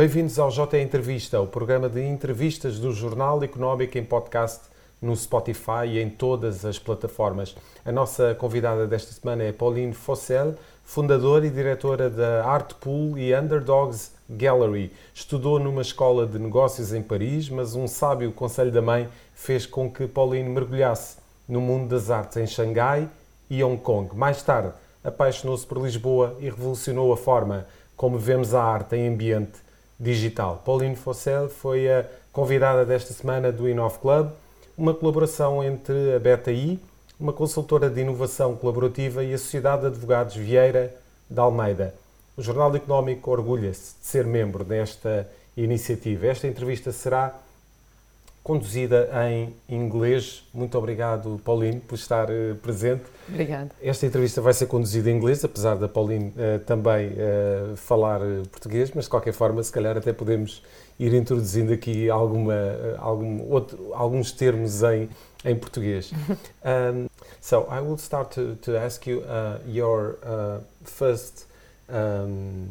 Bem-vindos ao J Entrevista, o programa de entrevistas do Jornal Económico em podcast no Spotify e em todas as plataformas. A nossa convidada desta semana é Pauline Fossel, fundadora e diretora da Art Pool e Underdogs Gallery. Estudou numa escola de negócios em Paris, mas um sábio conselho da mãe fez com que Pauline mergulhasse no mundo das artes em Xangai e Hong Kong. Mais tarde, apaixonou-se por Lisboa e revolucionou a forma como vemos a arte em ambiente digital. Pauline Fossel foi a convidada desta semana do Inov Club, uma colaboração entre a BetaI, uma consultora de inovação colaborativa, e a Sociedade de Advogados Vieira da Almeida. O Jornal Económico orgulha-se de ser membro desta iniciativa. Esta entrevista será conduzida em inglês. Muito obrigado, Pauline, por estar uh, presente. Obrigada. Esta entrevista vai ser conduzida em inglês, apesar da Pauline uh, também uh, falar português, mas de qualquer forma, se calhar até podemos ir introduzindo aqui alguma, algum outro, alguns termos em, em português. um, so, I will start to, to ask you your first um,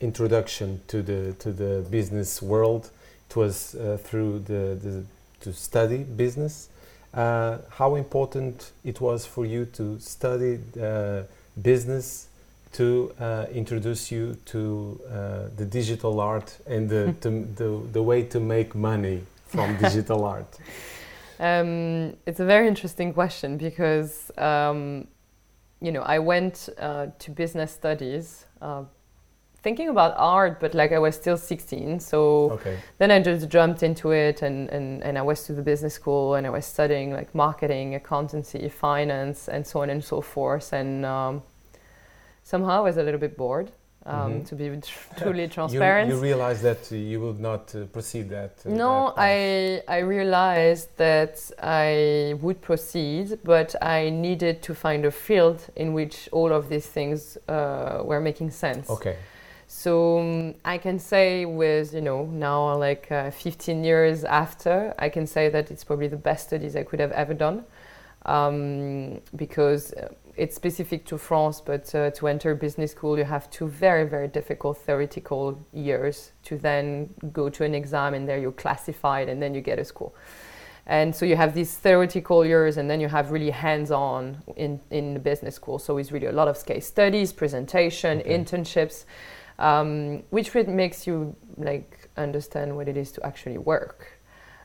introduction to the, to the business world. It was uh, through the, the, to study business. Uh, how important it was for you to study uh, business to uh, introduce you to uh, the digital art and the, to, the, the way to make money from digital art? Um, it's a very interesting question because um, you know I went uh, to business studies thinking about art, but like I was still 16. So okay. then I just jumped into it and, and, and I was to the business school and I was studying like marketing, accountancy, finance, and so on and so forth. And um, somehow I was a little bit bored. Um, mm-hmm. To be truly transparent, you, you realized that you would not uh, proceed that. Uh, no, that I I realized that I would proceed, but I needed to find a field in which all of these things uh, were making sense. Okay. So um, I can say with you know now like uh, 15 years after, I can say that it's probably the best studies I could have ever done um, because uh, it's specific to France. But uh, to enter business school, you have two very very difficult theoretical years to then go to an exam, and there you're classified, and then you get a school. And so you have these theoretical years, and then you have really hands-on in in the business school. So it's really a lot of case studies, presentation, okay. internships um, which makes you like understand what it is to actually work.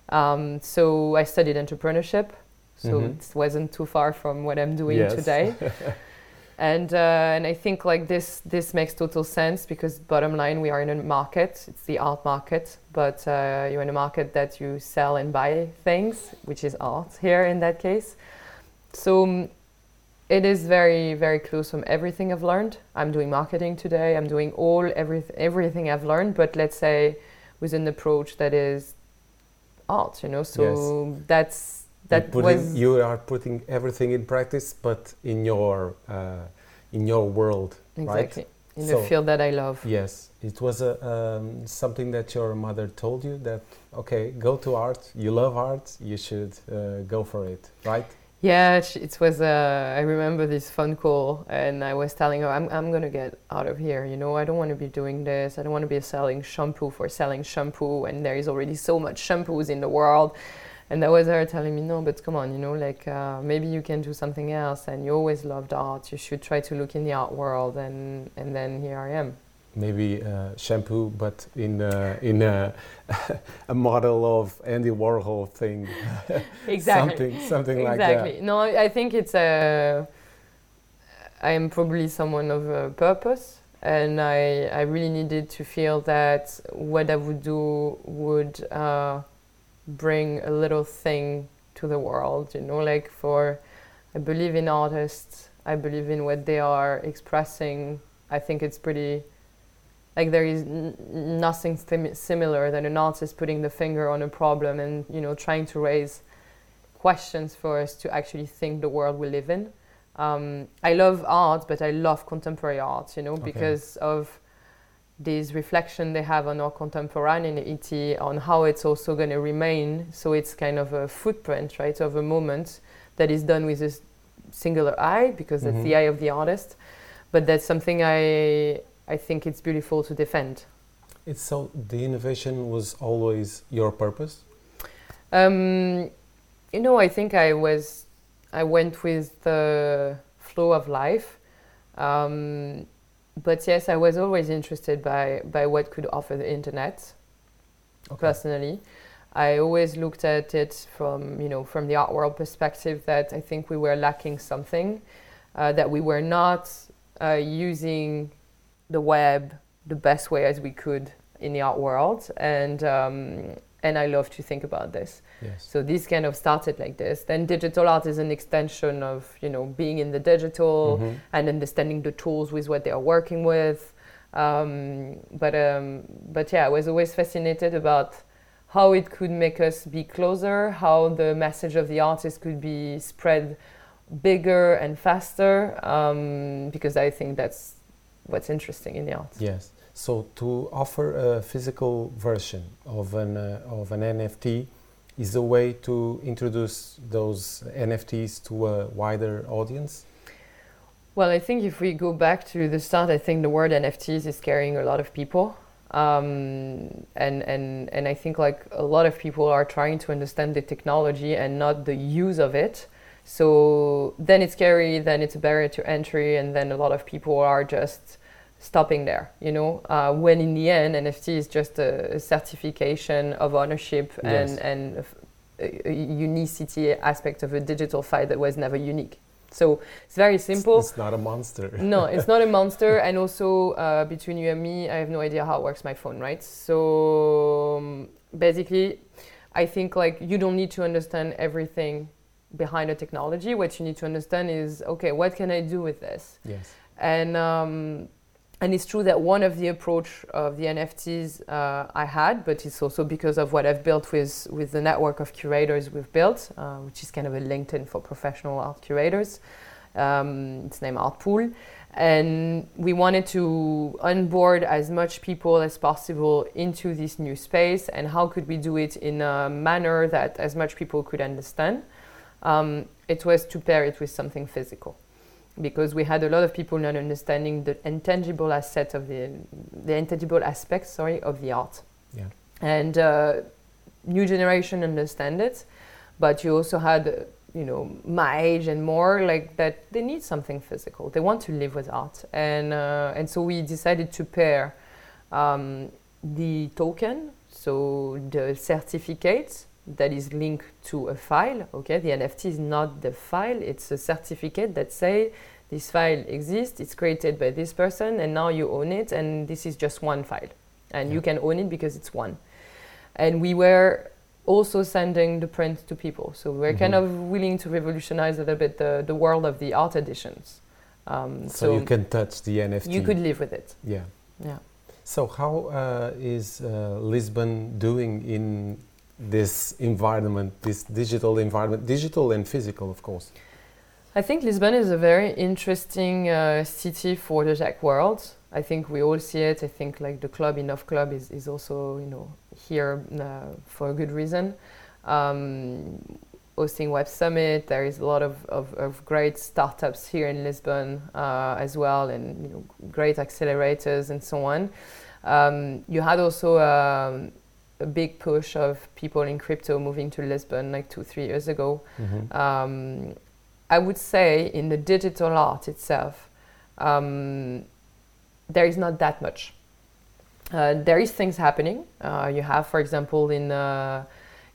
Um, so I studied entrepreneurship, so mm-hmm. it wasn't too far from what I'm doing yes. today. and uh, and I think like this this makes total sense because bottom line we are in a market. It's the art market, but uh, you're in a market that you sell and buy things, which is art here in that case. So it is very very close from everything I've learned. I'm doing marketing today. I'm doing all every, everything I've learned, but let's say with an approach that is art. You know, so yes. that's that putting, was you are putting everything in practice, but in your uh, in your world, exactly. right? In so, the field that I love. Yes, it was a, um, something that your mother told you that okay, go to art. You love art. You should uh, go for it, right? Yeah, it was. Uh, I remember this phone call, and I was telling her, "I'm I'm gonna get out of here. You know, I don't want to be doing this. I don't want to be selling shampoo for selling shampoo, and there is already so much shampoos in the world." And that was her telling me, "No, but come on, you know, like uh, maybe you can do something else. And you always loved art. You should try to look in the art world." And and then here I am maybe uh, shampoo, but in uh, in a, a, model of Andy Warhol thing. exactly. something something exactly. like that. Exactly. No, I think it's a. I am probably someone of a purpose, and I I really needed to feel that what I would do would uh, bring a little thing to the world. You know, like for, I believe in artists. I believe in what they are expressing. I think it's pretty like there is n- nothing sim- similar than an artist putting the finger on a problem and you know trying to raise questions for us to actually think the world we live in um, i love art but i love contemporary art you know okay. because of this reflection they have on our contemporaneity on how it's also going to remain so it's kind of a footprint right of a moment that is done with a singular eye because mm-hmm. that's the eye of the artist but that's something i I think it's beautiful to defend. It's so the innovation was always your purpose. Um, you know, I think I was, I went with the flow of life. Um, but yes, I was always interested by, by what could offer the internet. Okay. Personally, I always looked at it from you know from the art world perspective that I think we were lacking something, uh, that we were not uh, using the web the best way as we could in the art world, and um, and I love to think about this. Yes. So this kind of started like this. Then digital art is an extension of you know being in the digital mm-hmm. and understanding the tools with what they are working with. Um, but um, but yeah, I was always fascinated about how it could make us be closer, how the message of the artist could be spread bigger and faster, um, because I think that's what's interesting in the art. Yes. So to offer a physical version of an uh, of an NFT is a way to introduce those NFTs to a wider audience. Well, I think if we go back to the start, I think the word NFTs is scaring a lot of people. Um, and, and, and I think like a lot of people are trying to understand the technology and not the use of it. So then it's scary, then it's a barrier to entry, and then a lot of people are just stopping there, you know, uh, when in the end NFT is just a, a certification of ownership yes. and, and a, a unicity aspect of a digital file that was never unique. So it's very simple. It's, it's not a monster. no, it's not a monster. And also, uh, between you and me, I have no idea how it works my phone, right? So um, basically, I think like you don't need to understand everything behind the technology. What you need to understand is okay, what can I do with this? Yes. And um, and it's true that one of the approach of the NFTs uh, I had, but it's also because of what I've built with, with the network of curators we've built, uh, which is kind of a LinkedIn for professional art curators. Um, it's named Artpool. And we wanted to onboard as much people as possible into this new space. And how could we do it in a manner that as much people could understand? Um, it was to pair it with something physical. Because we had a lot of people not understanding the intangible asset of the the intangible aspects sorry of the art. Yeah. And uh, new generation understand it but you also had you know my age and more like that they need something physical. They want to live with art. And uh, and so we decided to pair um, the token so the certificate that is linked to a file. Okay, the NFT is not the file; it's a certificate that say this file exists. It's created by this person, and now you own it. And this is just one file, and yeah. you can own it because it's one. And we were also sending the print to people, so we're mm-hmm. kind of willing to revolutionize a little bit the, the world of the art editions. Um, so, so, you can touch the NFT. You could live with it. Yeah. Yeah. So how uh, is uh, Lisbon doing in this environment, this digital environment, digital and physical, of course? I think Lisbon is a very interesting uh, city for the tech world. I think we all see it. I think like the club, Innov.Club, is, is also you know here uh, for a good reason. Um, hosting Web Summit, there is a lot of, of, of great startups here in Lisbon uh, as well, and you know, great accelerators and so on. Um, you had also um, a big push of people in crypto moving to Lisbon like two, three years ago. Mm-hmm. Um, I would say in the digital art itself, um, there is not that much. Uh, there is things happening. Uh, you have, for example, in uh,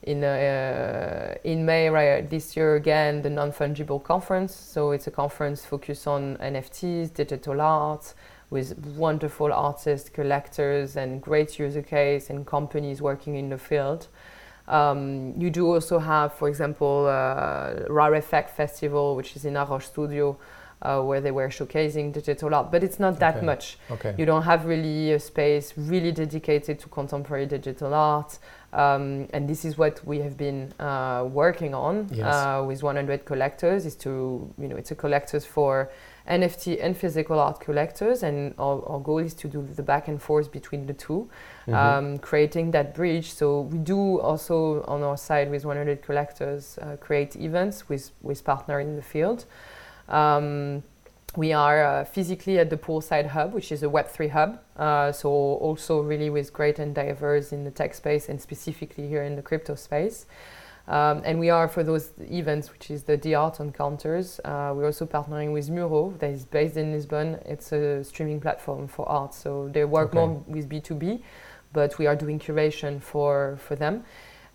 in uh, in May right, this year again the non fungible conference. So it's a conference focused on NFTs, digital art, with wonderful artists, collectors, and great user case and companies working in the field. Um, you do also have, for example, uh, Rare Effect Festival, which is in Arroz Studio, uh, where they were showcasing digital art, but it's not that okay. much. Okay. You don't have really a space really dedicated to contemporary digital art. Um, and this is what we have been uh, working on yes. Uh, with 100 collectors. Is to you know it's a collectors for NFT and physical art collectors, and our, our, goal is to do the back and forth between the 2 mm-hmm. um, creating that bridge. So we do also on our side with 100 collectors uh, create events with with partner in the field. Um, we are uh, physically at the Poolside Hub, which is a Web3 hub. Uh, so also really with great and diverse in the tech space and specifically here in the crypto space. Um, and we are for those events, which is the, the art encounters. Uh, we're also partnering with Muro, that is based in Lisbon. It's a streaming platform for art. So they work okay. more with B2B, but we are doing curation for, for them.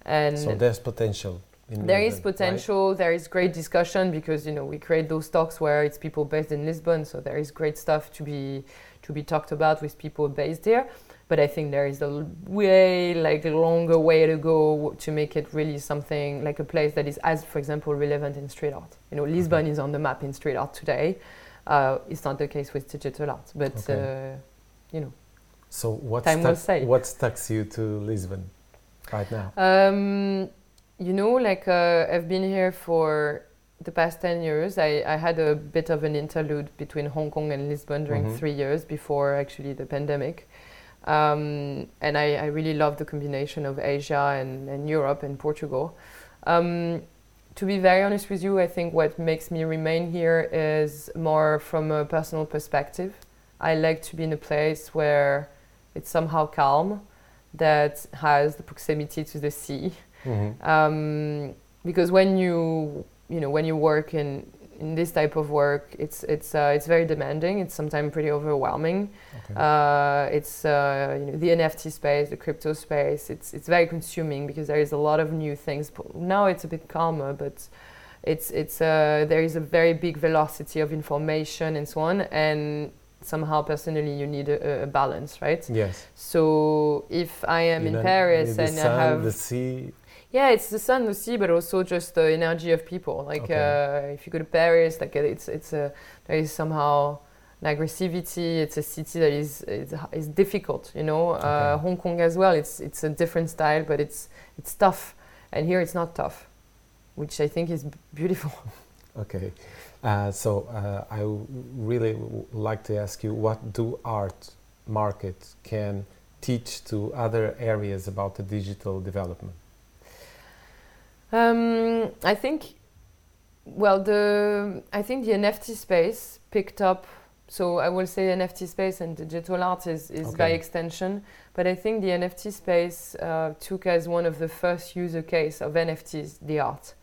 And so there's potential. there Lisbon, is potential. Right? There is great discussion because you know we create those talks where it's people based in Lisbon, so there is great stuff to be to be talked about with people based there but I think there is a way like a longer way to go to make it really something like a place that is as, for example, relevant in street art. You know, Lisbon is on the map in street art today. Uh, it's not the case with digital art, but okay. uh, you know. So what time will say. What stuck you to Lisbon right now? Um, you know, like uh, I've been here for the past 10 years. I, I, had a bit of an interlude between Hong Kong and Lisbon during mm-hmm. three years before actually the pandemic. Um, and I, I, really love the combination of Asia and, and Europe and Portugal. Um, to be very honest with you, I think what makes me remain here is more from a personal perspective. I like to be in a place where it's somehow calm, that has the proximity to the sea. Mm-hmm. Um, because when you you know when you work in in this type of work, it's it's uh, it's very demanding. It's sometimes pretty overwhelming. Okay. Uh, it's uh, you know the NFT space, the crypto space. It's it's very consuming because there is a lot of new things. Now it's a bit calmer, but it's it's uh, there is a very big velocity of information and so on. And somehow personally you need a, a balance, right? Yes. So if I am you in Paris and I have the sea yeah, it's the sun, the sea, but also just the energy of people. Like okay. uh, if you go to Paris, like it's it's a there is somehow an aggressivity. It's a city that is is, is difficult. You know, uh, okay. uh, Hong Kong as well. It's it's a different style, but it's it's tough. And here it's not tough, which I think is beautiful. Okay, uh, so uh, I really like to ask you, what do art market can teach to other areas about the digital development? Um, I think, well, the I think the NFT space picked up. So I will say NFT space and digital art is, is okay. by extension. But I think the NFT space uh, took as one of the first user case of NFTs the art.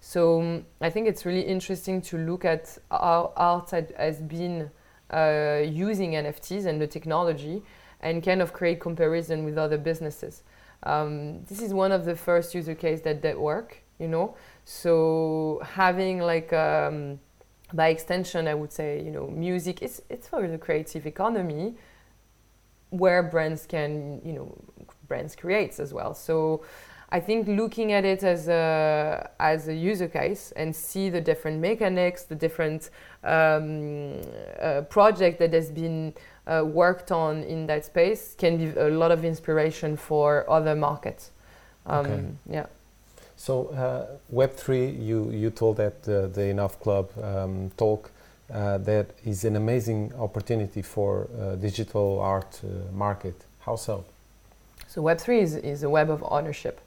So um, I think it's really interesting to look at how art has been uh, using NFTs and the technology and kind of create comparison with other businesses. Um, this is one of the first user case that that work, you know. So having like um, by extension, I would say, you know, music it's it's for the creative economy where brands can, you know, brands creates as well. So I think looking at it as a as a user case and see the different mechanics, the different um, uh, project that has been uh, worked on in that space can be a lot of inspiration for other markets. Um, okay. Yeah. So uh, Web three, you you told at the, the Innov.Club um, talk uh, that is an amazing opportunity for uh, digital art uh, market. How so? So Web three is is a web of ownership.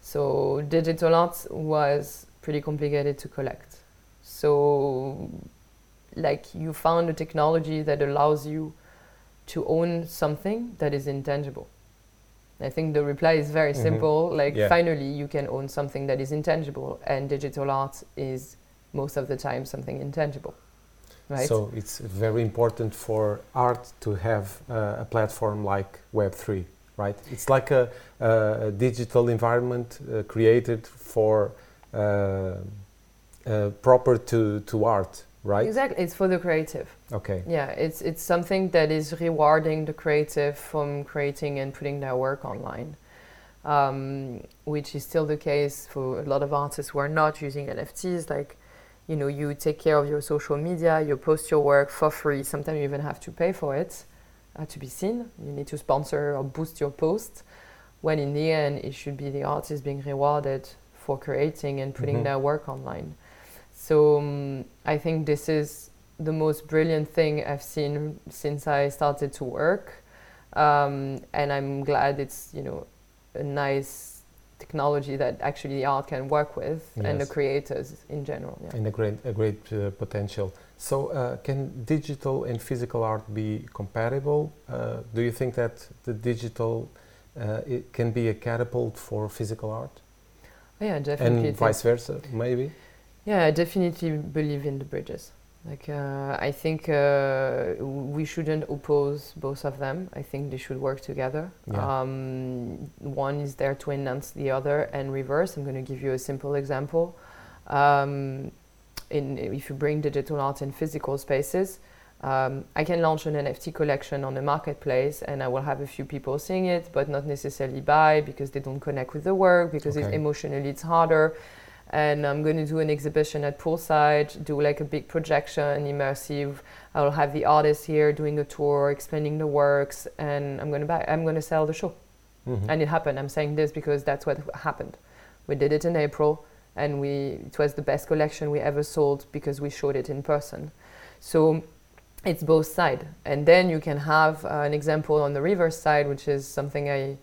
So digital art was pretty complicated to collect. So like you found a technology that allows you to own something that is intangible. I think the reply is very mm-hmm. simple. Like, yeah. finally, you can own something that is intangible, and digital art is most of the time something intangible. Right? So, it's very important for art to have uh, a platform like Web3, right? It's like a, a digital environment uh, created for uh, uh proper to, to art, right? Exactly, it's for the creative. Okay. Yeah, it's it's something that is rewarding the creative from creating and putting their work online, um, which is still the case for a lot of artists who are not using NFTs. Like, you know, you take care of your social media, you post your work for free. Sometimes you even have to pay for it uh, to be seen. You need to sponsor or boost your post. When in the end, it should be the artist being rewarded for creating and putting mm-hmm. their work online. So um, I think this is the most brilliant thing I've seen since I started to work, um, and I'm glad it's you know a nice technology that actually the art can work with and the creators in general. Yeah. and a great a great uh, potential. So, uh, can digital and physical art be compatible? Uh, do you think that the digital uh, it can be a catapult for physical art, yeah, definitely. and vice versa, maybe? Yeah, I definitely believe in the bridges. Like, uh, I think uh, we shouldn't oppose both of them. I think they should work together. Yeah. Um, one is there to enhance the other and reverse. I'm going to give you a simple example. Um, in, if you bring digital art in physical spaces, um, I can launch an NFT collection on the marketplace and I will have a few people seeing it, but not necessarily buy because they don't connect with the work, because it's emotionally it's harder and I'm going to do an exhibition at Poolside, do like a big projection, immersive. I'll have the artist here doing a tour, explaining the works, and I'm going to buy. I'm going to sell the show, Mhm. and it happened. I'm saying this because that's what happened. We did it in April, and we it was the best collection we ever sold because we showed it in person. So it's both side, and then you can have uh, an example on the reverse side, which is something I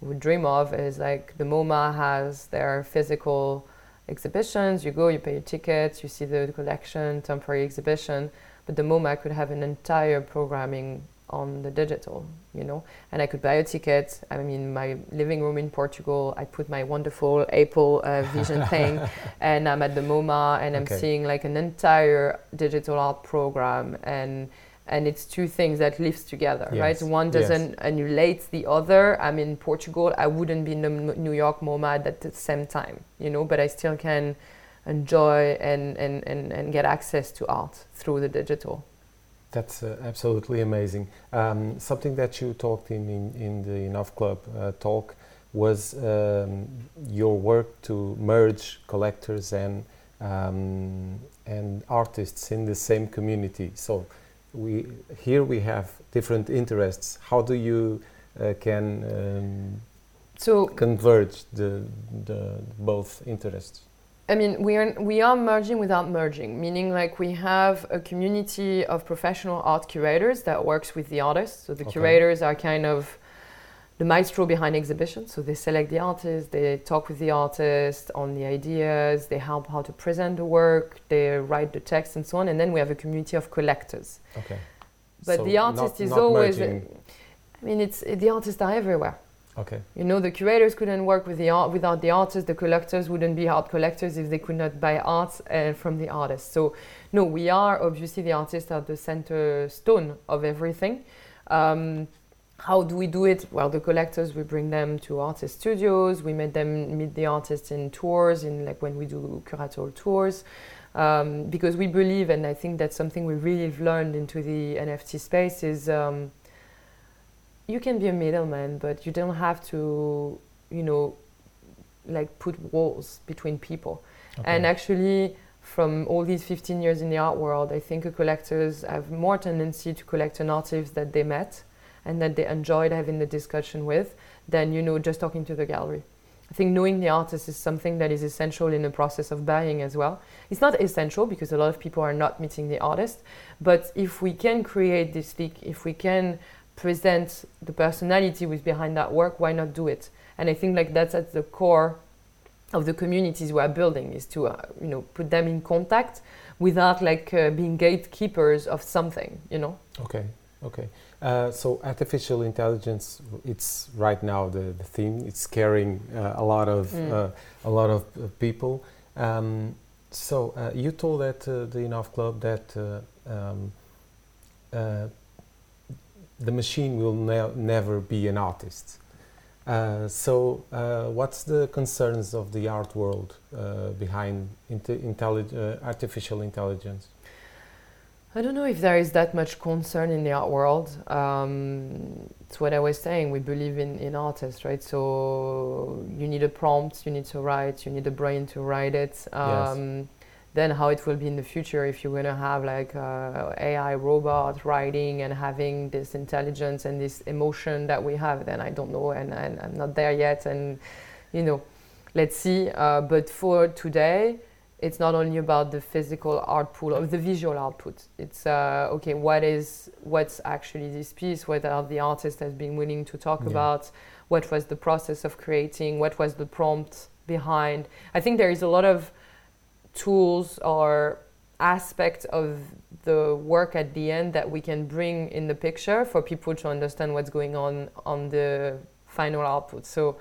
would dream of. Is like the MoMA has their physical exhibitions. You go, you pay your tickets, you see the collection, temporary exhibition. But the MoMA could have an entire programming on the digital, you know. And I could buy a ticket. I mean, my living room in Portugal, I put my wonderful Apple uh, Vision thing, and I'm at the MoMA, and I'm Okay. seeing like an entire digital art program, and and it's two things that lives together, Yes, right? One doesn't annulate the other. I'm in Portugal. I wouldn't be in the New York MoMA at the same time, you know. But I still can enjoy and and, and, and get access to art through the digital. That's uh, absolutely amazing. Um, something that you talked in in, in the Innov.Club uh, talk was um, your work to merge collectors and um, and artists in the same community. So we here we have different interests. How do you uh, can um, So converge the the both interests? I mean, we are we are merging without merging, meaning like we have a community of professional art curators that works with the artists. So the Okay. curators are kind of the maestro behind exhibitions. So they select the artist, they talk with the artist on the ideas, they help how to present the work, they write the text and so on. And then we have a community of collectors. Okay. But So the artist not- is not always. I mean, it's the artists are everywhere. Okay. You know, the curators couldn't work with the art without the artists. The collectors wouldn't be art collectors if they could not buy art uh, from the artists. So, no, we are obviously the artists are the center stone of everything. Um, how do we do it? Well, the collectors we bring them to artist studios. We make them meet the artists in tours, in like when we do curatorial tours, um, because we believe, and I think that's something we really have learned into the NFT space is. Um, you can be a middleman, but you don't have to, you know, like put walls between people. okay. And actually, from all these 15 years in the art world, I think collectors have more tendency to collect an artist that they met and that they enjoyed having the discussion with than, you know, just talking to the gallery. I think knowing the artist is something that is essential in the process of buying as well. It's not essential because a lot of people are not meeting the artist, but if we can create this leak, if we can present the personality who's behind that work, why not do it? And I think like that's at the core of the communities we are building is to uh, you know put them in contact without like uh, being gatekeepers of something, you know. Okay, okay. Uh, so artificial intelligence, it's right now the, the theme. It's scaring uh, a lot of Mm. uh, a lot of uh, people. Um, so uh, you told at uh, the Innov.Club that uh, um, uh, the machine will ne- never be an artist. Uh, so uh, what's the concerns of the art world uh, behind inte- uh, artificial intelligence? I don't know if there is that much concern in the art world. Um, it's what I was saying. We believe in, in artists, right? So you need a prompt, you need to write, you need a brain to write it. Um, Then how it will be in the future if you're gonna have like uh, AI robot writing and having this intelligence and this emotion that we have, then I don't know, and, and I'm not there yet. And you know, let's see. Uh, but for today, it's not only about the physical output or the visual output. It's uh, okay. What is what's actually this piece? What are the artist has been willing to talk Yeah. about? what was the process of creating, what was the prompt behind. I think there is a lot of tools or aspects of the work at the end that we can bring in the picture for people to understand what's going on on the final output. So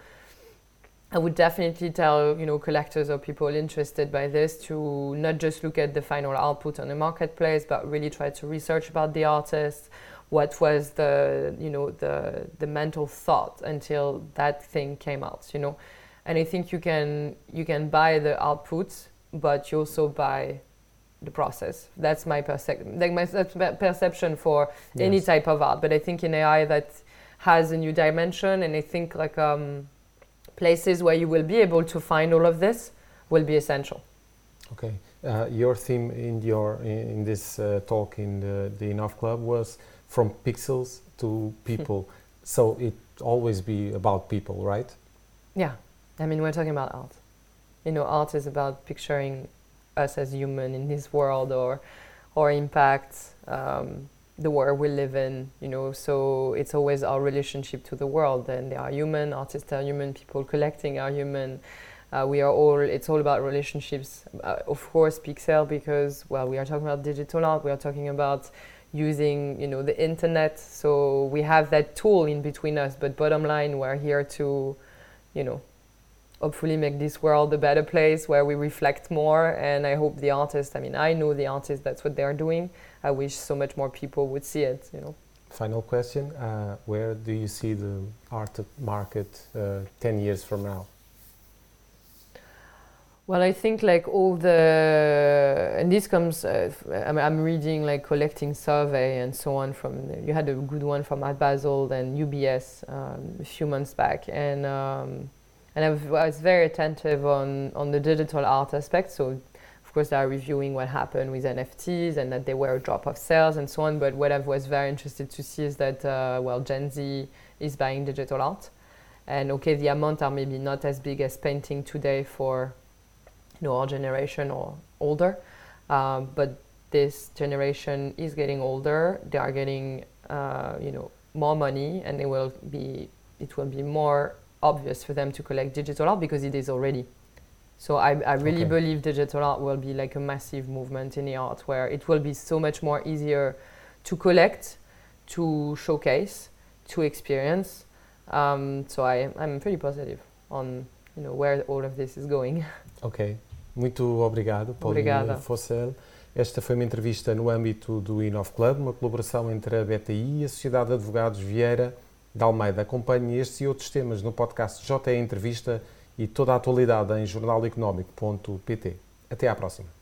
I would definitely tell you know collectors or people interested by this to not just look at the final output on the marketplace, but really try to research about the artist, what was the you know the the mental thought until that thing came out, you know. And I think you can you can buy the output, but you also buy the process. That's my perception. Like my perception for yes. any type of art. But I think in AI that has a new dimension, and I think like. Um, places where you will be able to find all of this will be essential. Okay. Uh, your theme in your in, this uh, talk in the, the Innov.Club was from pixels to people. so it always be about people, right? Yeah. I mean, we're talking about art. You know, art is about picturing us as human in this world or or impact um, the world we live in, you know, so it's always our relationship to the world. And they are human, artists are human, people collecting are human. Uh, we are all, it's all about relationships. Uh, of course, Pixel, because, well, we are talking about digital art, we are talking about using, you know, the internet. So we have that tool in between us, but bottom line, we're here to, you know, hopefully make this world a better place where we reflect more. And I hope the artists, I mean, I know the artists, that's what they're doing. I wish so much more people would see it, you know. Final question, uh, where do you see the art market uh, 10 years from now? Well, I think like all the, and this comes, uh, I'm, I'm, reading like collecting survey and so on from, you had a good one from Art Basel and UBS um, a few months back. And um, and I've, i was very attentive on, on the digital art aspect. So, course, they are reviewing what happened with NFTs and that they were a drop of sales and so on. But what I was very interested to see is that, uh, well, Gen Z is buying digital art. And okay, the amount are maybe not as big as painting today for you know, our generation or older. Um, but this generation is getting older. They are getting, uh, you know, more money, and it will be. It will be more obvious for them to collect digital art because it is already. So I, I really okay. believe digital art will be like a massive movement in the art where it will be so much more easier to collect, to showcase, to experience. Um, so I, I'm pretty positive on you know, where all of this is going. Ok, muito obrigado, Pauline Fossel. Esta foi uma entrevista no âmbito do Inov Club, uma colaboração entre a BTI e a Sociedade de Advogados Vieira da Almeida. Acompanhe estes e outros temas no podcast JE Entrevista e toda a atualidade em jornaleconómico.pt. Até à próxima.